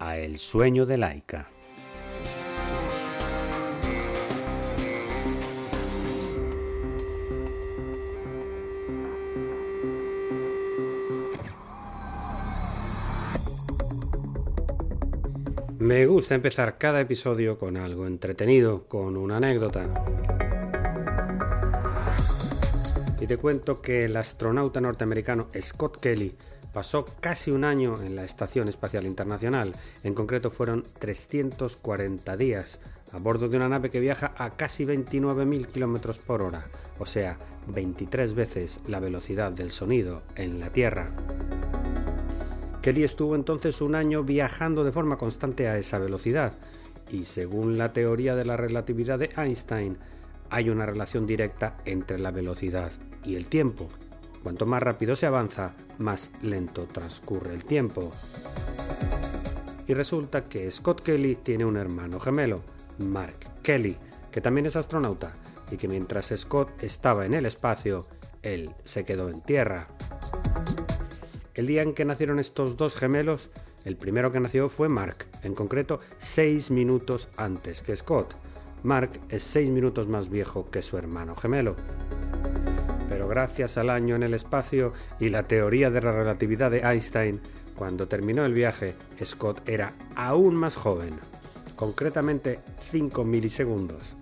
a El sueño de Laika. Me gusta empezar cada episodio con algo entretenido, con una anécdota. Y te cuento que el astronauta norteamericano Scott Kelly pasó casi un año en la Estación Espacial Internacional. En concreto fueron 340 días a bordo de una nave que viaja a casi 29.000 km por hora, o sea, 23 veces la velocidad del sonido en la Tierra. Kelly estuvo entonces un año viajando de forma constante a esa velocidad, y según la teoría de la relatividad de Einstein, hay una relación directa entre la velocidad y el tiempo. Cuanto más rápido se avanza, más lento transcurre el tiempo. Y resulta que Scott Kelly tiene un hermano gemelo, Mark Kelly, que también es astronauta, y que mientras Scott estaba en el espacio, él se quedó en tierra. El día en que nacieron estos dos gemelos, el primero que nació fue Mark, en concreto seis minutos antes que Scott. Mark es seis minutos más viejo que su hermano gemelo gracias al año en el espacio y la teoría de la relatividad de Einstein, cuando terminó el viaje, Scott era aún más joven, concretamente 5 milisegundos.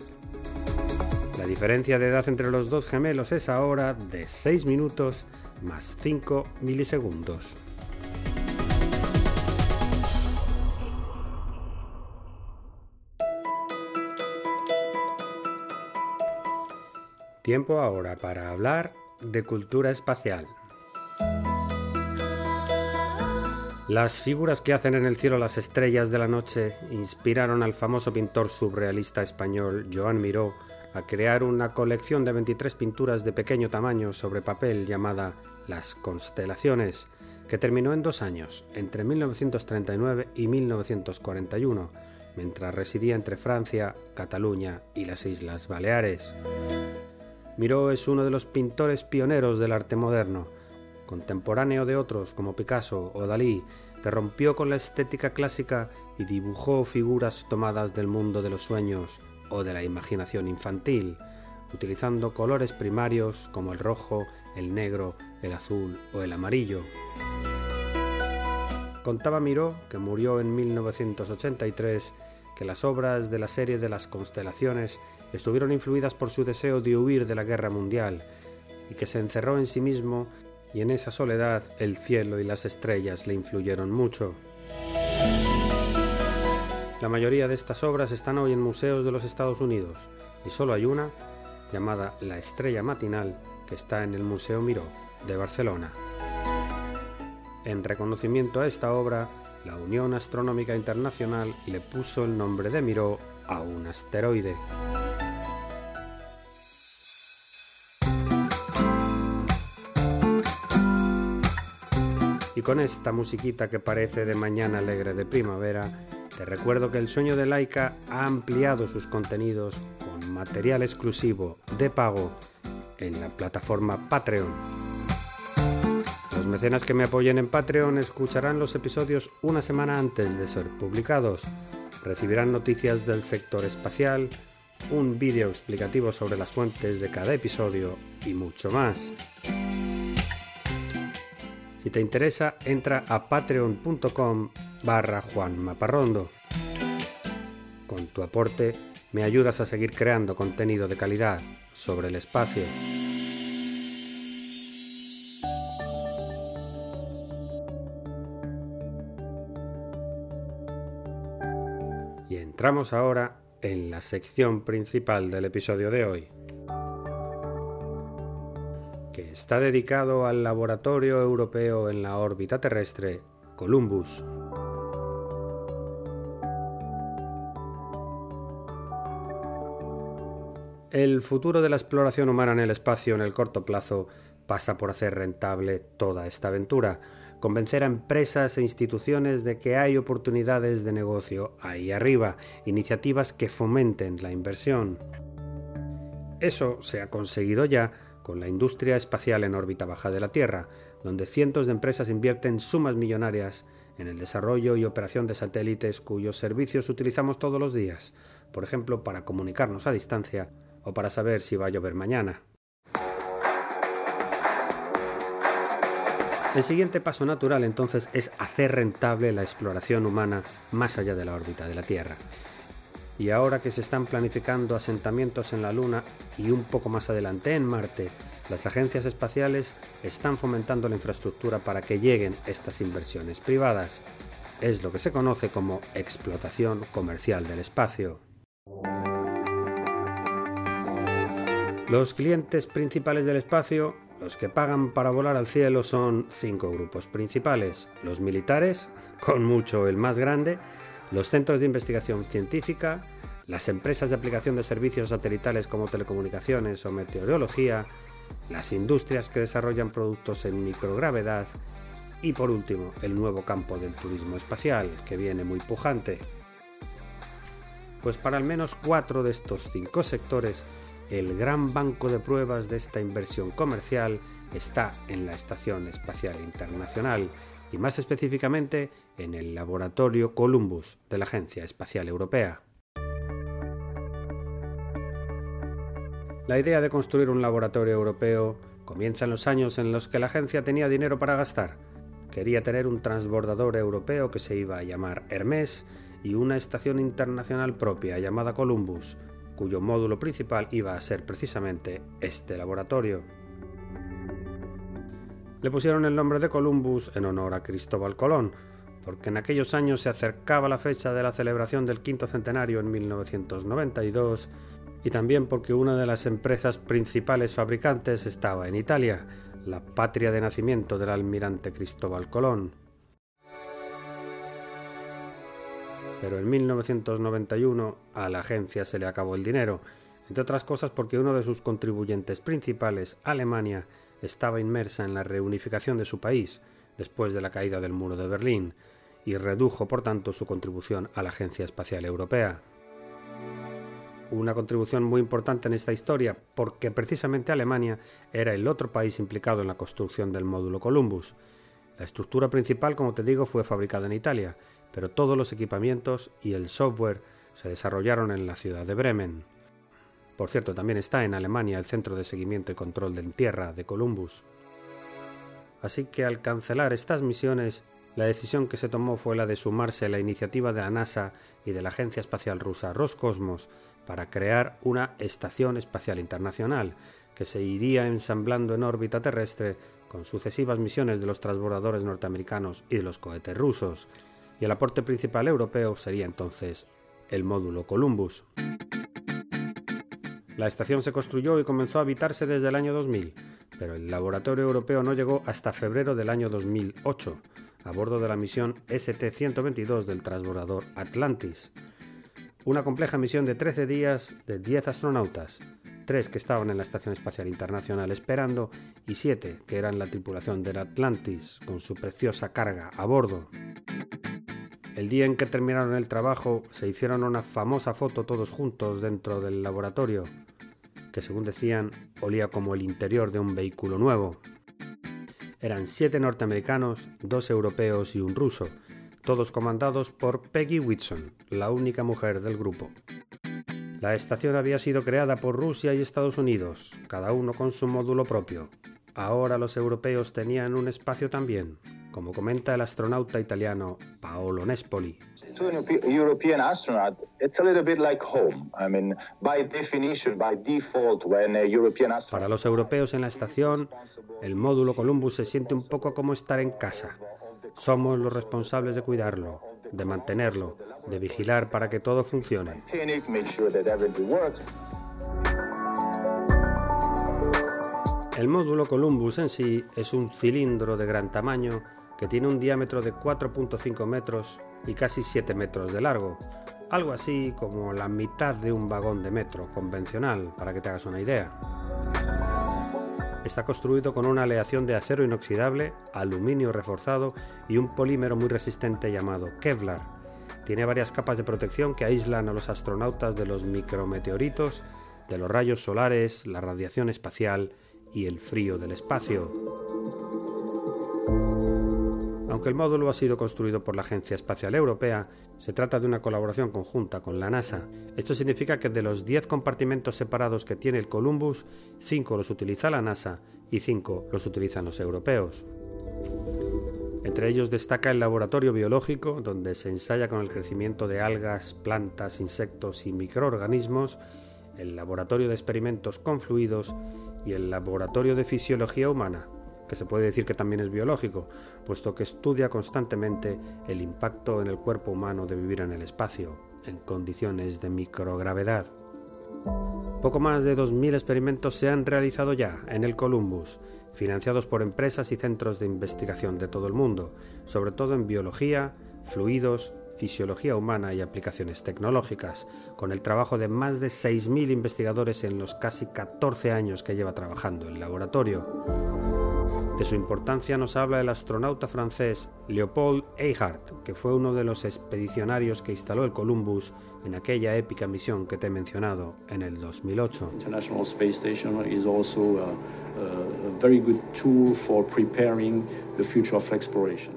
La diferencia de edad entre los dos gemelos es ahora de 6 minutos más 5 milisegundos. Tiempo ahora para hablar de cultura espacial. Las figuras que hacen en el cielo las estrellas de la noche inspiraron al famoso pintor surrealista español Joan Miró a crear una colección de 23 pinturas de pequeño tamaño sobre papel llamada Las Constelaciones, que terminó en dos años, entre 1939 y 1941, mientras residía entre Francia, Cataluña y las Islas Baleares. Miró es uno de los pintores pioneros del arte moderno, contemporáneo de otros como Picasso o Dalí, que rompió con la estética clásica y dibujó figuras tomadas del mundo de los sueños o de la imaginación infantil, utilizando colores primarios como el rojo, el negro, el azul o el amarillo. Contaba Miró, que murió en 1983, que las obras de la serie de las constelaciones estuvieron influidas por su deseo de huir de la guerra mundial, y que se encerró en sí mismo y en esa soledad el cielo y las estrellas le influyeron mucho. La mayoría de estas obras están hoy en museos de los Estados Unidos, y solo hay una, llamada La Estrella Matinal, que está en el Museo Miró de Barcelona. En reconocimiento a esta obra, la Unión Astronómica Internacional le puso el nombre de Miró a un asteroide. Y con esta musiquita que parece de mañana alegre de primavera, te recuerdo que el sueño de Laika ha ampliado sus contenidos con material exclusivo de pago en la plataforma Patreon. Los mecenas que me apoyen en Patreon escucharán los episodios una semana antes de ser publicados. Recibirán noticias del sector espacial, un vídeo explicativo sobre las fuentes de cada episodio y mucho más. Si te interesa, entra a patreon.com barra Juan Maparrondo. Con tu aporte me ayudas a seguir creando contenido de calidad sobre el espacio. Y entramos ahora en la sección principal del episodio de hoy que está dedicado al Laboratorio Europeo en la órbita terrestre, Columbus. El futuro de la exploración humana en el espacio en el corto plazo pasa por hacer rentable toda esta aventura, convencer a empresas e instituciones de que hay oportunidades de negocio ahí arriba, iniciativas que fomenten la inversión. Eso se ha conseguido ya con la industria espacial en órbita baja de la Tierra, donde cientos de empresas invierten sumas millonarias en el desarrollo y operación de satélites cuyos servicios utilizamos todos los días, por ejemplo, para comunicarnos a distancia o para saber si va a llover mañana. El siguiente paso natural entonces es hacer rentable la exploración humana más allá de la órbita de la Tierra. Y ahora que se están planificando asentamientos en la Luna y un poco más adelante en Marte, las agencias espaciales están fomentando la infraestructura para que lleguen estas inversiones privadas. Es lo que se conoce como explotación comercial del espacio. Los clientes principales del espacio, los que pagan para volar al cielo, son cinco grupos principales. Los militares, con mucho el más grande, los centros de investigación científica, las empresas de aplicación de servicios satelitales como telecomunicaciones o meteorología, las industrias que desarrollan productos en microgravedad y por último el nuevo campo del turismo espacial, que viene muy pujante. Pues para al menos cuatro de estos cinco sectores, el gran banco de pruebas de esta inversión comercial está en la Estación Espacial Internacional y más específicamente en el Laboratorio Columbus de la Agencia Espacial Europea. La idea de construir un laboratorio europeo comienza en los años en los que la agencia tenía dinero para gastar. Quería tener un transbordador europeo que se iba a llamar Hermes y una estación internacional propia llamada Columbus, cuyo módulo principal iba a ser precisamente este laboratorio. Le pusieron el nombre de Columbus en honor a Cristóbal Colón, porque en aquellos años se acercaba la fecha de la celebración del quinto centenario en 1992 y también porque una de las empresas principales fabricantes estaba en Italia, la patria de nacimiento del almirante Cristóbal Colón. pero en 1991 a la agencia se le acabó el dinero, entre otras cosas porque uno de sus contribuyentes principales, Alemania, estaba inmersa en la reunificación de su país después de la caída del muro de Berlín y redujo por tanto su contribución a la Agencia Espacial Europea. Una contribución muy importante en esta historia porque precisamente Alemania era el otro país implicado en la construcción del módulo Columbus. La estructura principal, como te digo, fue fabricada en Italia pero todos los equipamientos y el software se desarrollaron en la ciudad de Bremen. Por cierto, también está en Alemania el Centro de Seguimiento y Control de Tierra de Columbus. Así que al cancelar estas misiones, la decisión que se tomó fue la de sumarse a la iniciativa de la NASA y de la Agencia Espacial Rusa Roscosmos para crear una Estación Espacial Internacional que se iría ensamblando en órbita terrestre con sucesivas misiones de los transbordadores norteamericanos y de los cohetes rusos, y el aporte principal europeo sería entonces el módulo Columbus. La estación se construyó y comenzó a habitarse desde el año 2000, pero el laboratorio europeo no llegó hasta febrero del año 2008, a bordo de la misión ST-122 del transbordador Atlantis. Una compleja misión de 13 días de 10 astronautas, 3 que estaban en la Estación Espacial Internacional esperando y 7 que eran la tripulación del Atlantis con su preciosa carga a bordo. El día en que terminaron el trabajo se hicieron una famosa foto todos juntos dentro del laboratorio, que según decían olía como el interior de un vehículo nuevo. Eran siete norteamericanos, dos europeos y un ruso, todos comandados por Peggy Whitson, la única mujer del grupo. La estación había sido creada por Rusia y Estados Unidos, cada uno con su módulo propio. Ahora los europeos tenían un espacio también, como comenta el astronauta italiano Paolo Nespoli. Para los europeos en la estación, el módulo Columbus se siente un poco como estar en casa. Somos los responsables de cuidarlo, de mantenerlo, de vigilar para que todo funcione. El módulo Columbus en sí es un cilindro de gran tamaño que tiene un diámetro de 4.5 metros y casi 7 metros de largo, algo así como la mitad de un vagón de metro convencional, para que te hagas una idea. Está construido con una aleación de acero inoxidable, aluminio reforzado y un polímero muy resistente llamado Kevlar. Tiene varias capas de protección que aíslan a los astronautas de los micrometeoritos, de los rayos solares, la radiación espacial y el frío del espacio. Aunque el módulo ha sido construido por la Agencia Espacial Europea, se trata de una colaboración conjunta con la NASA. Esto significa que de los 10 compartimentos separados que tiene el Columbus, 5 los utiliza la NASA y 5 los utilizan los europeos. Entre ellos destaca el laboratorio biológico, donde se ensaya con el crecimiento de algas, plantas, insectos y microorganismos, el laboratorio de experimentos con fluidos y el laboratorio de fisiología humana, que se puede decir que también es biológico, puesto que estudia constantemente el impacto en el cuerpo humano de vivir en el espacio, en condiciones de microgravedad. Poco más de 2.000 experimentos se han realizado ya en el Columbus, financiados por empresas y centros de investigación de todo el mundo, sobre todo en biología, fluidos, fisiología humana y aplicaciones tecnológicas, con el trabajo de más de 6.000 investigadores en los casi 14 años que lleva trabajando el laboratorio. De su importancia nos habla el astronauta francés Leopold Eichardt, que fue uno de los expedicionarios que instaló el Columbus en aquella épica misión que te he mencionado en el 2008. International Space Station is also a, a very good tool for preparing the future of exploration.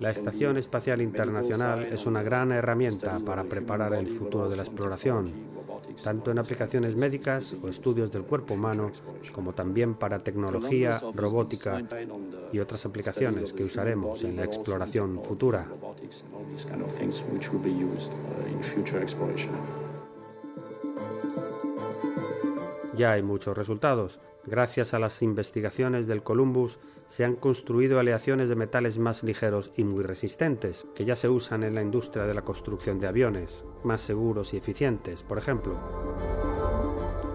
La Estación Espacial Internacional es una gran herramienta para preparar el futuro de la exploración tanto en aplicaciones médicas o estudios del cuerpo humano, como también para tecnología, robótica y otras aplicaciones que usaremos en la exploración futura. Ya hay muchos resultados. Gracias a las investigaciones del Columbus se han construido aleaciones de metales más ligeros y muy resistentes, que ya se usan en la industria de la construcción de aviones, más seguros y eficientes, por ejemplo.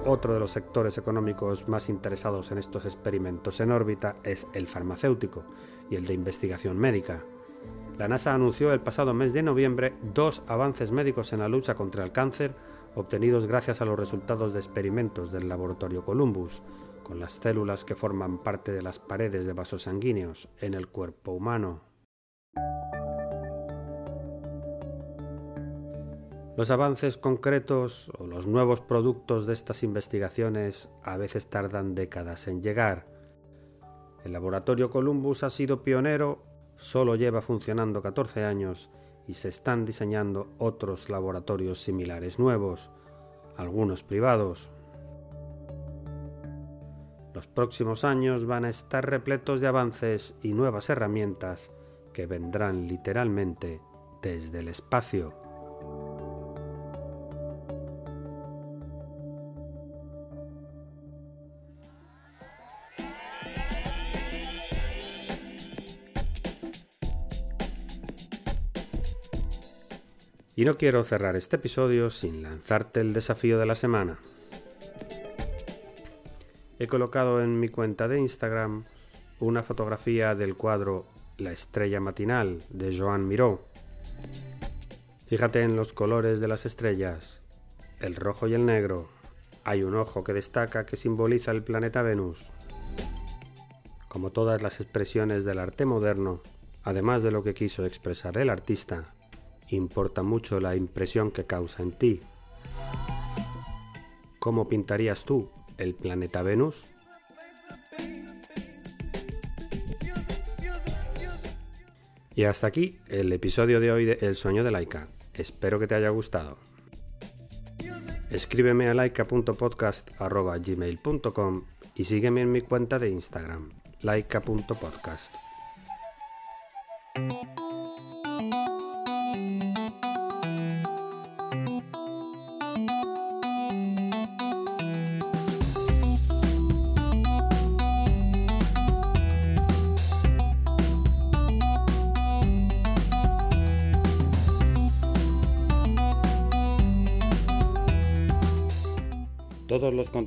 Otro de los sectores económicos más interesados en estos experimentos en órbita es el farmacéutico y el de investigación médica. La NASA anunció el pasado mes de noviembre dos avances médicos en la lucha contra el cáncer obtenidos gracias a los resultados de experimentos del laboratorio Columbus, con las células que forman parte de las paredes de vasos sanguíneos en el cuerpo humano. Los avances concretos o los nuevos productos de estas investigaciones a veces tardan décadas en llegar. El laboratorio Columbus ha sido pionero, solo lleva funcionando 14 años y se están diseñando otros laboratorios similares nuevos, algunos privados, los próximos años van a estar repletos de avances y nuevas herramientas que vendrán literalmente desde el espacio. Y no quiero cerrar este episodio sin lanzarte el desafío de la semana he colocado en mi cuenta de Instagram una fotografía del cuadro La estrella matinal de Joan Miró. Fíjate en los colores de las estrellas, el rojo y el negro. Hay un ojo que destaca que simboliza el planeta Venus. Como todas las expresiones del arte moderno, además de lo que quiso expresar el artista, importa mucho la impresión que causa en ti. ¿Cómo pintarías tú el planeta Venus? Y hasta aquí el episodio de hoy de El sueño de Laika. Espero que te haya gustado. Escríbeme a laika.podcast.gmail.com y sígueme en mi cuenta de Instagram, laika.podcast.